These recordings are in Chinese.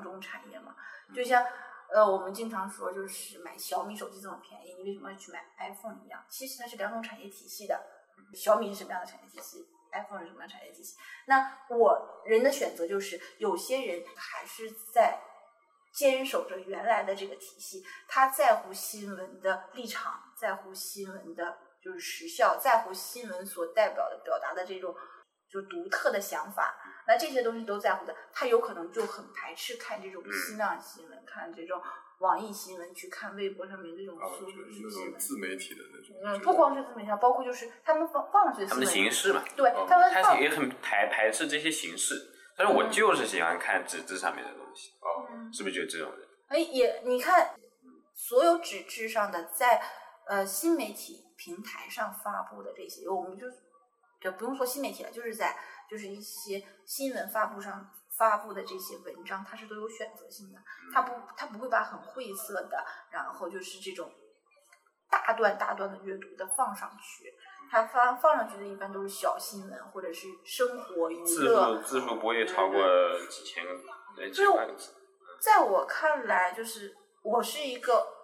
两种产业嘛。就像呃，我们经常说，就是买小米手机这么便宜，你为什么要去买 iPhone 一样？其实它是两种产业体系的。小米是什么样的产业体系？iPhone 是什么样的产业体系？那我人的选择就是，有些人还是在坚守着原来的这个体系，他在乎新闻的立场，在乎新闻的。就是时效，在乎新闻所代表的表达的这种就独特的想法，那这些东西都在乎的，他有可能就很排斥看这种新浪新闻，看这种网易新闻，去看微博上面这种自媒体的那种。嗯，不光是自媒体，包括就是他们放放上去的他们的形式嘛，对他们他也很排排斥这些形式，但是我就是喜欢看纸质上面的东西，哦，是不是就这种人？哎，也你看，所有纸质上的在呃新媒体。平台上发布的这些，我们就就不用说新媒体了，就是在就是一些新闻发布上发布的这些文章，它是都有选择性的，它不它不会把很晦涩的，然后就是这种大段大段的阅读的放上去，它发放上去的一般都是小新闻或者是生活娱乐，字数字数不会超过几千个字。在我看来，就是我是一个。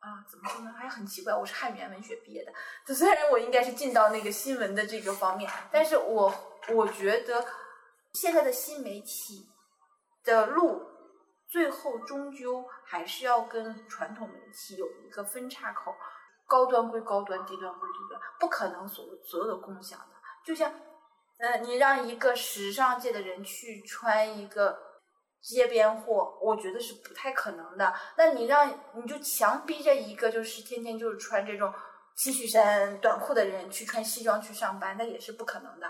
啊，怎么说呢？还很奇怪，我是汉语言文学毕业的。虽然我应该是进到那个新闻的这个方面，但是我我觉得现在的新媒体的路，最后终究还是要跟传统媒体有一个分叉口。高端归高端，低端归低端，不可能所所有的共享的。就像，呃，你让一个时尚界的人去穿一个。街边货，我觉得是不太可能的。那你让你就强逼着一个就是天天就是穿这种 T 恤衫短裤的人去穿西装去上班，那也是不可能的。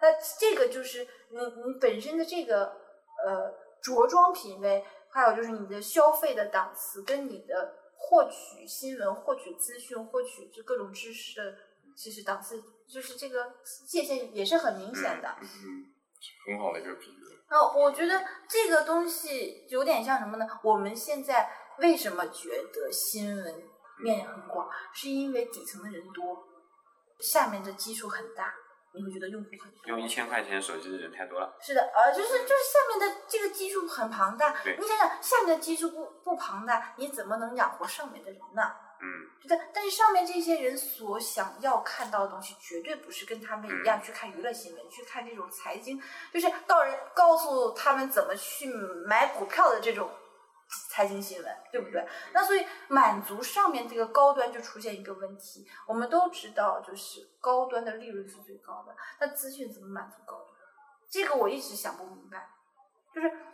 那这个就是你你本身的这个呃着装品味，还有就是你的消费的档次，跟你的获取新闻、获取资讯、获取就各种知识的其实档次，就是这个界限也是很明显的。嗯，很好的一个比喻。呃，我觉得这个东西有点像什么呢？我们现在为什么觉得新闻面很广，是因为底层的人多，下面的基数很大，你会觉得用户很多。用一千块钱手机的人太多了。是的，呃，就是就是下面的这个基数很庞大。对。你想想，下面的基数不不庞大，你怎么能养活上面的人呢？嗯，对，但是上面这些人所想要看到的东西，绝对不是跟他们一样去看娱乐新闻，去看这种财经，就是告人告诉他们怎么去买股票的这种财经新闻，对不对？那所以满足上面这个高端就出现一个问题，我们都知道，就是高端的利润是最高的，那资讯怎么满足高端？这个我一直想不明白，就是。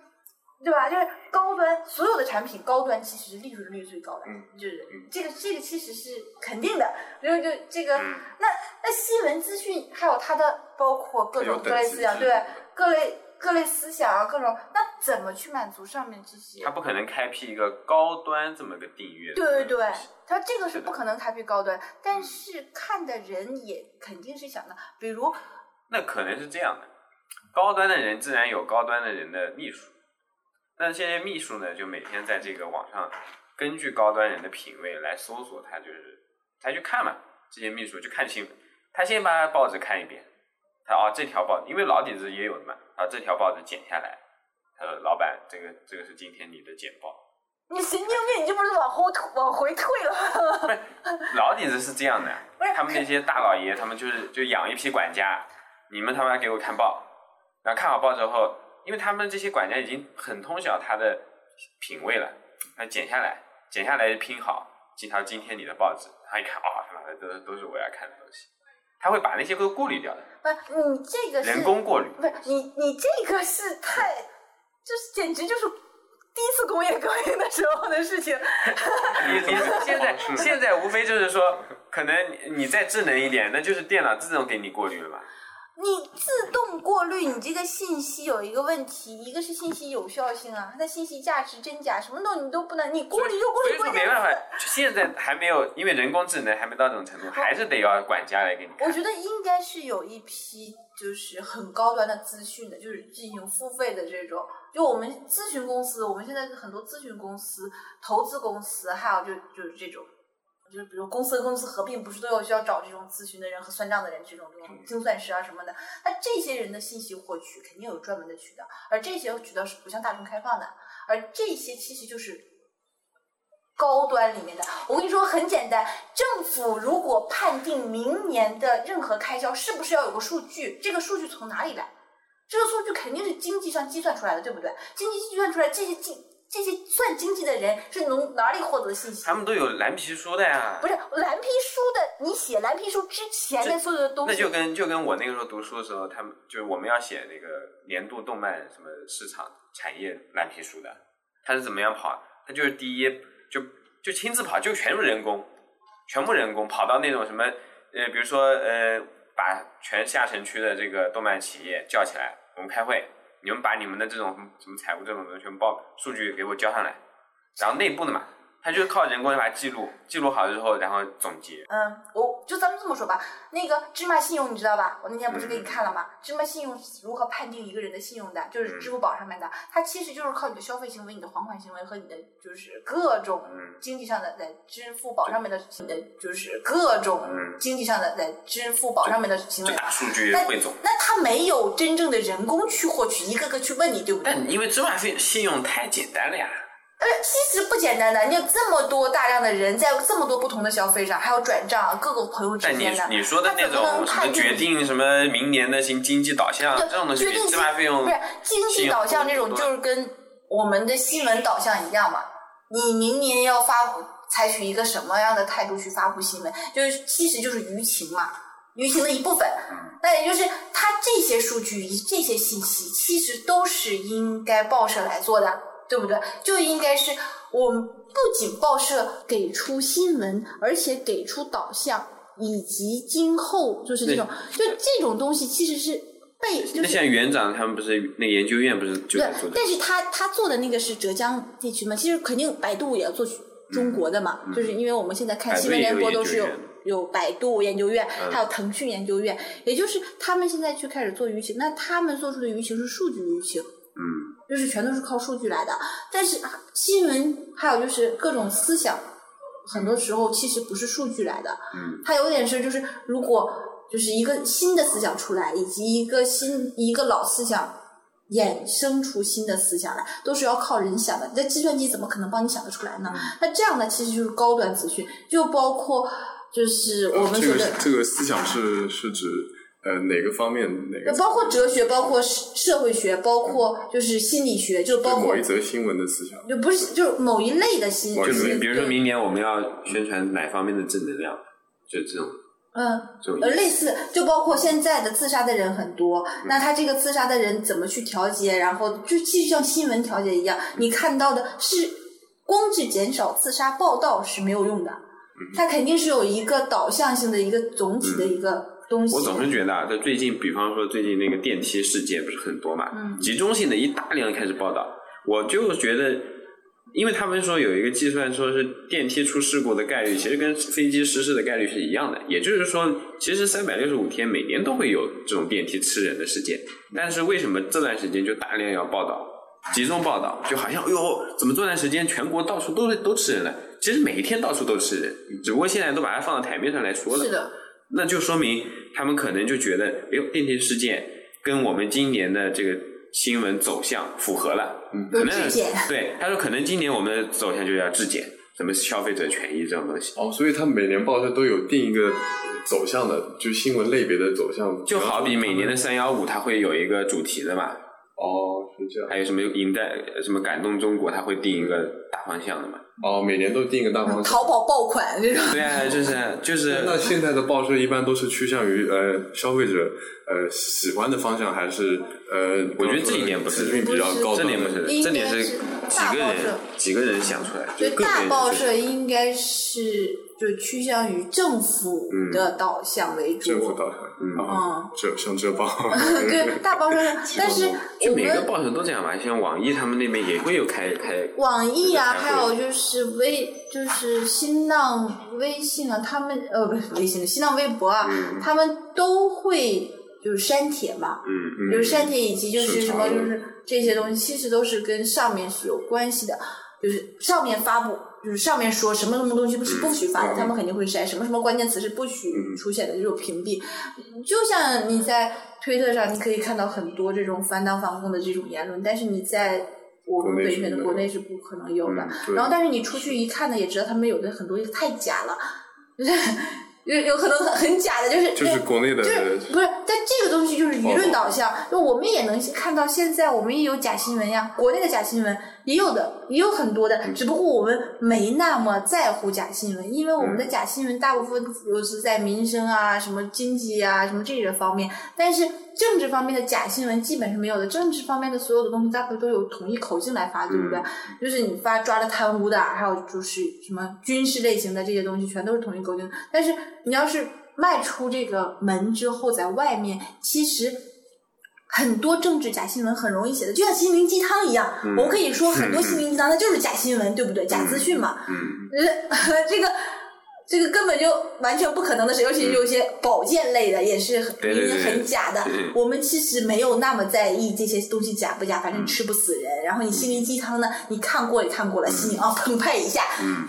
对吧？就是高端所有的产品，高端其实是利润率最高的，就是这个这个其实是肯定的。就就这个，那那新闻资讯还有它的包括各种各类思想，对各类各类思想啊，各种那怎么去满足上面这些？他不可能开辟一个高端这么个订阅。对对对，他这个是不可能开辟高端，但是看的人也肯定是想的，比如那可能是这样的，高端的人自然有高端的人的秘书。但现在秘书呢，就每天在这个网上，根据高端人的品味来搜索，他就是他去看嘛。这些秘书就看新闻，他先把报纸看一遍，他哦这条报，因为老底子也有的嘛，啊这条报纸剪下来，他说老板这个这个是今天你的简报。你神经病，你这不是往后退往回退了？不是，老底子是这样的，他们那些大老爷，他们就是就养一批管家，你们他妈给我看报，然后看好报之后。因为他们这些管家已经很通晓他的品味了，那剪下来，剪下来拼好，几条今天你的报纸，他一看，哦，他妈的，都都是我要看的东西，他会把那些都过滤掉的。不，你这个人工过滤，不是你你这个是太，就是简直就是第一次工业革命的时候的事情。你你现在 现在无非就是说，可能你再智能一点，那就是电脑自动给你过滤了嘛。你自动过滤，你这个信息有一个问题，一个是信息有效性啊，它的信息价值真假什么东西你都不能，你过滤就过滤。所以没办法，现在还没有，因为人工智能还没到这种程度，还是得要管家来给你。我觉得应该是有一批就是很高端的资讯的，就是进行付费的这种，就我们咨询公司，我们现在很多咨询公司、投资公司，还有就就是这种。就是比如公司和公司合并，不是都有需要找这种咨询的人和算账的人，这种这种精算师啊什么的。那这些人的信息获取肯定有专门的渠道，而这些渠道是不向大众开放的，而这些其实就是高端里面的。我跟你说很简单，政府如果判定明年的任何开销，是不是要有个数据？这个数据从哪里来？这个数据肯定是经济上计算出来的，对不对？经济计算出来这些经。这些算经济的人是从哪里获得信息？他们都有蓝皮书的呀。不是蓝皮书的，你写蓝皮书之前的所有的东西。那就跟就跟我那个时候读书的时候，他们就是我们要写那个年度动漫什么市场产业蓝皮书的，他是怎么样跑？他就是第一就就亲自跑，就全部人工，全部人工跑到那种什么呃，比如说呃，把全下城区的这个动漫企业叫起来，我们开会。你们把你们的这种什么财务这种东西全部报数据给我交上来，然后内部的嘛。他就是靠人工把它记录，记录好了之后，然后总结。嗯，我就咱们这么说吧，那个芝麻信用你知道吧？我那天不是给你看了吗？芝麻信用如何判定一个人的信用的？就是支付宝上面的，它其实就是靠你的消费行为、你的还款行为和你的就是各种经济上的在支付宝上面的你的就是各种经济上的在支付宝上面的行为。大数据汇总。那它没有真正的人工去获取，一个个去问你，对不对？但因为芝麻信信用太简单了呀。呃，其实不简单的，你有这么多大量的人在这么多不同的消费上，还有转账，各个朋友之间的，你说的那种什么决定什么明年的经经济导向这种东西，芝麻费用不是经济导向这种，就是跟我们的新闻导向一样嘛。你明年要发布，采取一个什么样的态度去发布新闻，就是其实就是舆情嘛，舆情的一部分。那也就是它这些数据、这些信息，其实都是应该报社来做的。对不对？就应该是我们不仅报社给出新闻，而且给出导向，以及今后就是这种，就这种东西其实是被。那像园长他们不是那研究院不是就在做？但是他他做的那个是浙江地区嘛？其实肯定百度也要做中国的嘛，就是因为我们现在看新闻联播都是有有百度研究院，还有腾讯研究院，也就是他们现在去开始做舆情，那他们做出的舆情是数据舆情。嗯。就是全都是靠数据来的，但是新闻还有就是各种思想，很多时候其实不是数据来的。嗯，它有点是就是如果就是一个新的思想出来，以及一个新一个老思想衍生出新的思想来，都是要靠人想的。那计算机怎么可能帮你想得出来呢？那这样的其实就是高端资讯，就包括就是我们说的这个思想是是指。呃，哪个方面哪个？包括哲学，包括社会学，包括就是心理学，就包括某一则新闻的思想，就不是就是某一类的新闻。就比如说明年我们要宣传哪方面的正能量，就这种。嗯，呃，类似，就包括现在的自杀的人很多，那他这个自杀的人怎么去调节？然后就其实像新闻调节一样，你看到的是光是减少自杀报道是没有用的，它肯定是有一个导向性的一个总体的一个。我总是觉得啊，在最近，比方说最近那个电梯事件不是很多嘛，集中性的一大量开始报道，我就觉得，因为他们说有一个计算，说是电梯出事故的概率，其实跟飞机失事的概率是一样的，也就是说，其实三百六十五天每年都会有这种电梯吃人的事件，但是为什么这段时间就大量要报道，集中报道，就好像哎呦，怎么这段时间全国到处都都吃人了？其实每一天到处都吃人，只不过现在都把它放到台面上来说了。是的。那就说明他们可能就觉得，哎呦，电梯事件跟我们今年的这个新闻走向符合了，嗯可能对他说，可能今年我们的走向就要质检，什么消费者权益这种东西。哦，所以他每年报社都有定一个走向的，就新闻类别的走向。就好比每年的三幺五，它会有一个主题的嘛。哦，是这样。还有什么引带什么感动中国，它会定一个大方向的嘛。哦，每年都定一个大方向。淘宝爆款这种。对啊，就是就是。那现在的报社一般都是趋向于呃消费者呃喜欢的方向，还是呃？我觉得这一点不是，比较高这点不是，这点是几个人几个人想出来。就大报社应该是。就趋向于政府的导向为主，政府导向，嗯，这像这报，对大报社，但是就每个报社都这样吧，像网易他们那边也会有开开。网易啊，还有就是微，就是新浪微信啊，他们呃不是微信，新浪微博啊，他们都会就是删帖嘛，嗯嗯，就是删帖以及就是什么就是这些东西，其实都是跟上面是有关系的，就是上面发布。就是上面说什么什么东西不是不许发的，嗯他们肯定会筛什么什么关键词是不许嗯出现的，这种屏蔽。就像你在推特上，你可以看到很多这种反党反共的这种言论，但是你在我们国内本身的国内是不可能有的。嗯然后，但是你出去一看呢，也知道他们有的很多太假了，就 是有有很多很很假的，就是就是国内的就是不是，个东西就是舆论导向，就我们也能看到现在我们也有假新闻呀，国内的假新闻也有的，也有很多的，只不过我们没那么在乎假新闻，因为我们的假新闻大部分都是在民生啊、什么经济啊、什么这些方面，但是政治方面的假新闻基本是没有的，政治方面的所有的东西大部分都有统一口径来发，对不对？就是你发抓了贪污的，还有就是什么军事类型的这些东西，全都是统一口径。但是你要是迈出这个门之后，在外面，其实很多政治假新闻很容易写的，就像心灵鸡汤一样。嗯我可以说很多心灵鸡汤它就是假新闻，对不对？假资讯嘛。嗯呃，这个这个根本就完全不可能的事，尤其是有些保健类的，也是很对对对很假的。我们其实没有那么在意这些东西假不假，反正吃不死人。然后你心灵鸡汤呢，你看过也看过了，心里啊澎湃一下，嗯，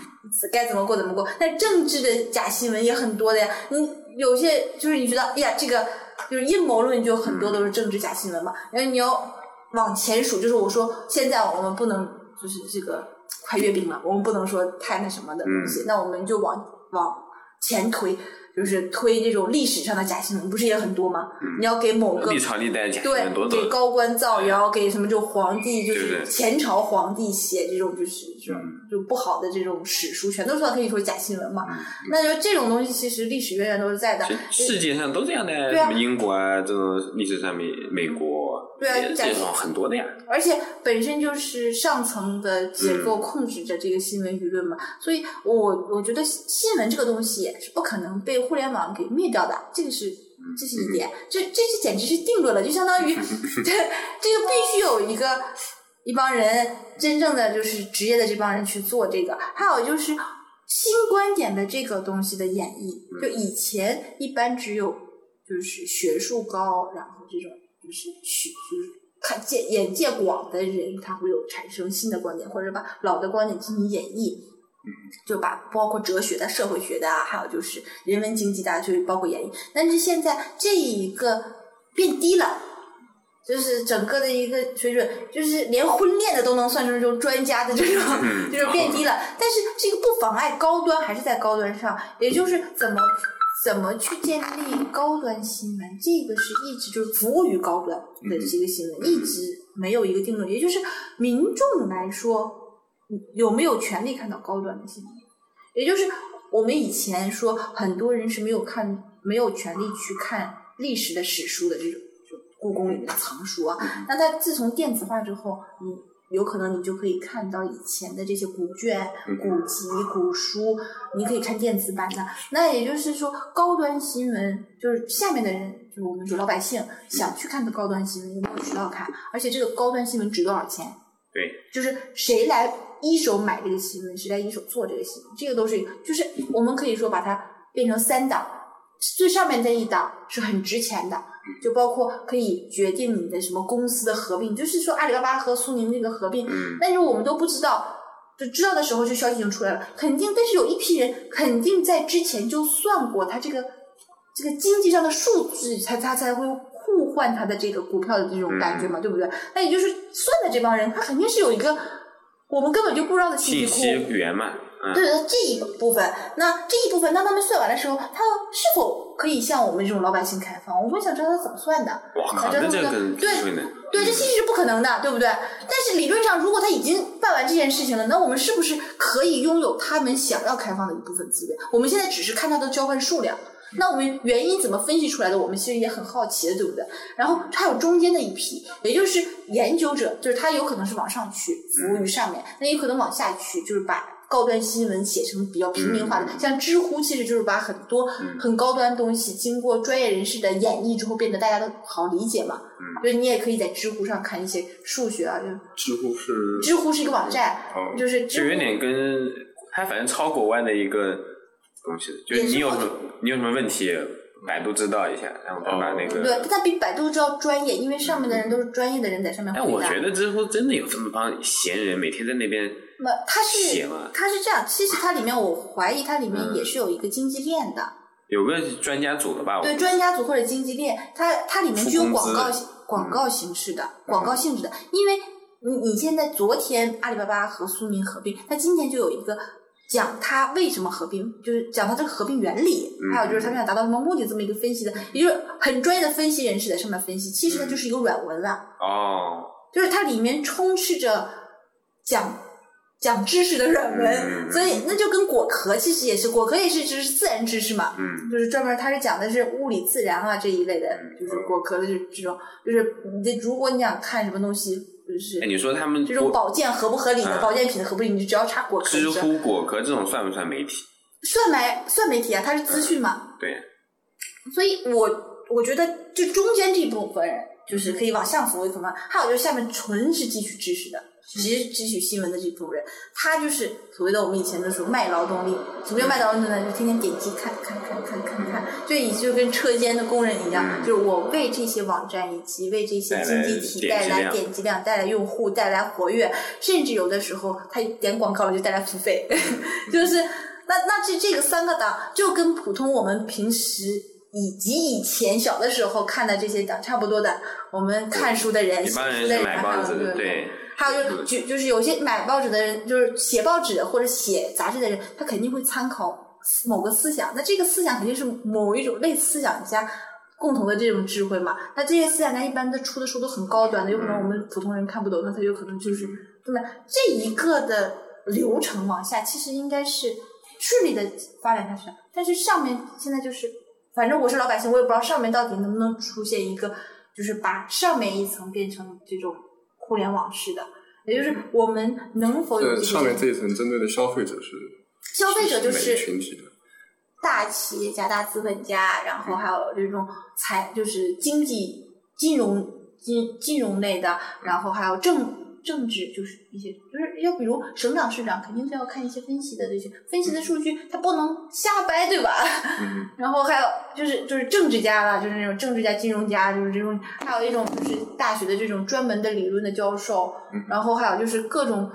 该怎么过怎么过。但政治的假新闻也很多的呀，你有些就是你觉得，哎呀，这个就是阴谋论，就很多都是政治假新闻嘛。然后你要往前数，就是我说现在我们不能就是这个快阅兵了，我们不能说太那什么的东西，那我们就往往前推。就是推这种历史上的假新闻，不是也很多吗？你要给某个历朝历代假新对闻多，多。给高官造谣，给什么就皇帝，就是前朝皇帝写这种就是这种嗯就不好的这种史书，全都是可以说假新闻嘛。嗯那就这种东西，其实历史源远都是在的。世界上都这样的，对啊什么英国啊，这种历史上美美国，对啊这种很多的呀。而且本身就是上层的结构嗯控制着这个新闻舆论嘛，所以我我觉得新闻这个东西是不可能被互联网给灭掉的，这个是这是一点，这这是简直是定论了，就相当于这 这个必须有一个一帮人真正的就是职业的这帮人去做这个，还有就是新观点的这个东西的演绎，就以前一般只有就是学术高，然后这种就是学就是看见眼界广的人，他会有产生新的观点，或者把老的观点进行演绎。就把包括哲学的、社会学的啊，还有就是人文经济的啊，就是包括演绎。但是现在这一个变低了，就是整个的一个水准，就是连婚恋的都能算成这种专家的这种，嗯就是变低了。但是这个不妨碍高端还是在高端上，也就是怎么怎么去建立高端新闻，这个是一直就是服务于高端的这个新闻，一直没有一个定论。也就是民众来说，有没有权利看到高端的新闻？也就是我们以前说，很多人是没有看、没有权利去看历史的史书的这种，就故宫里面的藏书啊。那它自从电子化之后，你有可能你就可以看到以前的这些古卷、古籍、古书，你可以看电子版的。那也就是说，高端新闻就是下面的人，就是我们说老百姓想去看的高端新闻，有没有渠道看？而且这个高端新闻值多少钱？对，就是谁来一手买这个新闻，谁来一手做这个新闻，这个都是就是我们可以说把它变成三档，最上面这一档是很值钱的，就包括可以决定你的什么公司的合并，就是说阿里巴巴和苏宁那个合并，嗯但是我们都不知道。就知道的时候，就消息已经出来了，肯定，但是有一批人肯定在之前就算过他这个这个经济上的数据，他他才会互换他的这个股票的这种感觉嘛，对不对？那也就是算的这帮人，他肯定是有一个我们根本就不知道的信信息库。息源嘛，嗯，对对，这一部分，那这一部分，当他们算完的时候，他是否可以向我们这种老百姓开放？我们想知道他怎么算的。哇靠，想知道他那这个们的对更对，对，这其实是不可能的，对不对？但是理论上，如果他已经办完这件事情了，那我们是不是可以拥有他们想要开放的一部分资源？我们现在只是看它的交换数量，那我们原因怎么分析出来的？我们其实也很好奇的，对不对？然后还有中间的一批，也就是研究者，就是他有可能是往上去服务于上面，那也可能往下去，就是把高端新闻写成比较平民化的，像知乎其实就是把很多很高端东西经过专业人士的演绎之后，变得大家都好理解嘛。就是你也可以在知乎上看一些数学啊，就知乎是知乎是一个网站，哦就是知乎就有点跟它反正超国外的一个东西，就是你有什么你有什么问题，百度知道一下，然后他把那个。对，他比百度知道专业，因为上面的人都是专业的人在上面回答。但我觉得知乎真的有这么帮闲人每天在那边那，他是？他是这样，其实它里面我怀疑它里面也是有一个经济链的，有个专家组的吧？对，专家组或者经济链，它它里面具有广告广告形式的、广告性质的，因为你你现在昨天阿里巴巴和苏宁合并，它今天就有一个讲它为什么合并，就是讲它这个合并原理，嗯还有就是他们想达到什么目的这么一个分析的，也就是很专业的分析人士在上面分析，其实它就是一个软文了。哦，就是它里面充斥着讲讲知识的软文，嗯。所以那就跟果壳其实也是，果壳也是就是自然知识嘛，嗯，就是专门它是讲的是物理自然啊这一类的，就是果壳的这这种，就是你这如果你想看什么东西，就是哎，你说他们这种保健合不合理的，嗯。保健品合不合理，你就只要查果壳知乎、果壳这种算不算媒体？算媒算媒体啊，它是资讯嘛，对，所以我我觉得就中间这一部分人，就是可以往上浮一部分，还有就是下面纯是汲取知识的，只汲取新闻的这种人，他就是所谓的我们以前的说卖劳动力。什么叫卖劳动力呢？就天天点击看看看看看看，就以就跟车间的工人一样，嗯就是我为这些网站以及为这些经济体带来点击量带来用户、带来活跃，甚至有的时候他点广告了就带来付费，就是那那这这个三个档就跟普通我们平时以及以前小的时候看的这些档差不多的，我们看书的人、一写书的人，还有买报纸的，对。对，还有就是就就是有些买报纸的人，就是写报纸或者写杂志的人，他肯定会参考某个思想，那这个思想肯定是某一种类思想家共同的这种智慧嘛。那这些思想家一般他出的书都很高端的，有可能我们普通人看不懂，那他有可能就是对吧？这一个的流程往下，其实应该是顺利的发展下去的，但是上面现在就是，反正我是老百姓，我也不知道上面到底能不能出现一个，就是把上面一层变成这种互联网式的，也就是我们能否有上面这一层针对的消费者是消费者就是群体的？大企业家、大资本家，然后还有这种财，就是经济、金融、金金融类的，然后还有政政治，就是一些，就是要比如省长、市长，肯定是要看一些分析的这些分析的数据，他不能瞎掰，对吧？嗯，然后还有就是就是政治家啦，就是那种政治家、金融家，就是这种，还有一种就是大学的这种专门的理论的教授，然后还有就是各种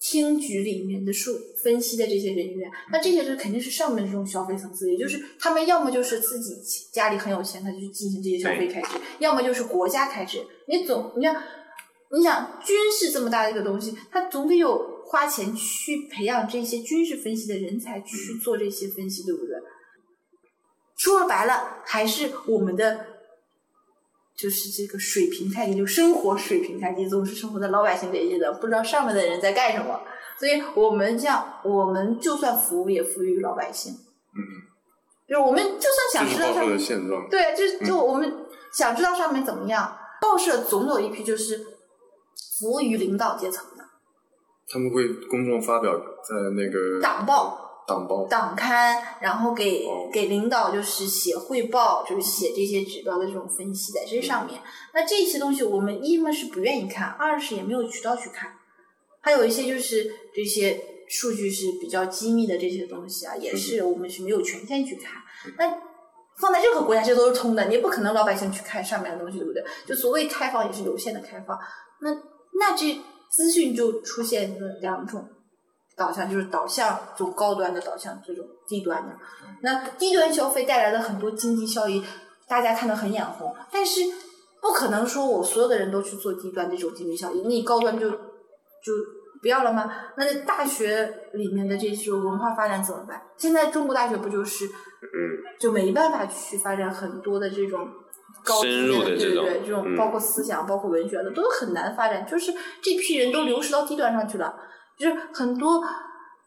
厅局里面的数分析的这些人员，那这些人肯定是上面这种消费层次，也就是他们要么就是自己家里很有钱，他就去进行这些消费开支，要么就是国家开支。你总你想，你想军事这么大的一个东西，它总得有花钱去培养这些军事分析的人才去做这些分析，对不对？说白了，还是我们的就是这个水平太低，就生活水平太低，总是生活在老百姓这一的，不知道上面的人在干什么。所以我们这样，我们就算服务也服务于老百姓。嗯，就是我们就算想知道上面，现状。对，就就我们想知道上面怎么样，报社总有一批就是服务于领导阶层的他们会公众发表在那个党报。党报，党刊，然后给哦给领导就是写汇报，就是写这些指标的这种分析在这上面。那这些东西我们一嘛是不愿意看，二是也没有渠道去看。还有一些就是这些数据是比较机密的这些东西啊，也是我们是没有权限去看。那放在任何国家这都是通的，你也不可能老百姓去看上面的东西，对不对？就所谓开放也是有限的开放。那那这资讯就出现了两种。导向就是导向从高端的导向这种低端的，那低端消费带来的很多经济效益，大家看得很眼红，但是不可能说我所有的人都去做低端这种经济效益，那你高端就就不要了吗？那大学里面的这些文化发展怎么办？现在中国大学不就是嗯，就没办法去发展很多的这种高深入的对对这种对，这种嗯包括思想、包括文学的，都很难发展。就是这批人都流失到低端上去了，就是很多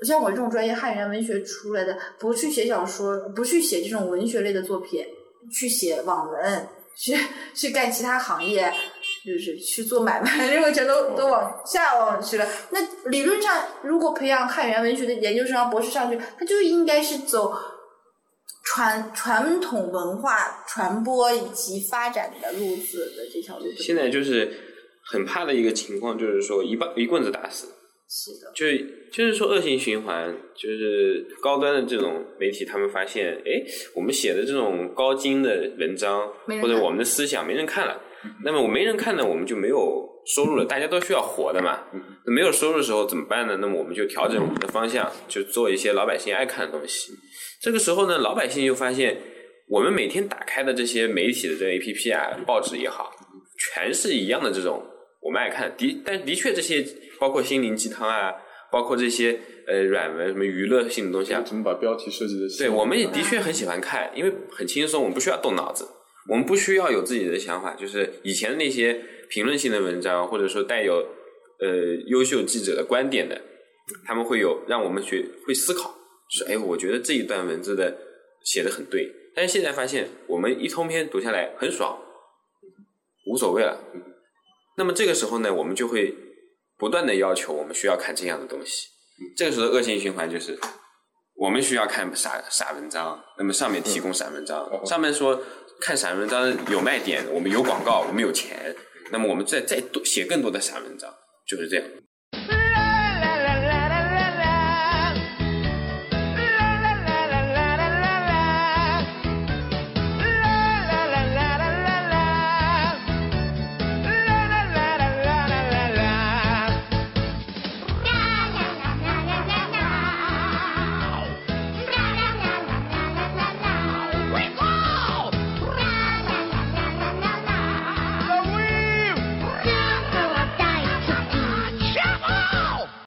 像我这种专业汉语言文学出来的，不去写小说，不去写这种文学类的作品，去写网文，去去干其他行业。就是去做买卖，这种全都都往下往去了。那理论上，如果培养汉语言文学的研究生啊、博士上去，他就应该是走传传统文化传播以及发展的路子的这条路。现在就是很怕的一个情况，就是说一棒一棍子打死，是的，就就是说恶性循环，就是高端的这种媒体，他们发现，哎，我们写的这种高精的文章或者我们的思想没人看了，那么我没人看呢，我们就没有收入了。大家都需要活的嘛，那没有收入的时候怎么办呢？那么我们就调整我们的方向，就做一些老百姓爱看的东西。这个时候呢，老百姓就发现，我们每天打开的这些媒体的这个 APP 啊，报纸也好，全是一样的这种我们爱看。的，但的确这些包括心灵鸡汤啊，包括这些呃软文什么娱乐性的东西啊，怎么把标题设计的？对，我们也的确很喜欢看，因为很轻松，我们不需要动脑子，我们不需要有自己的想法。就是以前的那些评论性的文章，或者说带有呃优秀记者的观点的，他们会有让我们去会思考，就是哎，我觉得这一段文字的写的很对。但是现在发现，我们一通篇读下来很爽，无所谓了。那么这个时候呢，我们就会不断的要求我们需要看这样的东西。这个时候恶性循环就是，我们需要看傻傻文章，那么上面提供傻文章，上面说看傻文章有卖点，我们有广告，我们有钱，那么我们再再多写更多的傻文章，就是这样。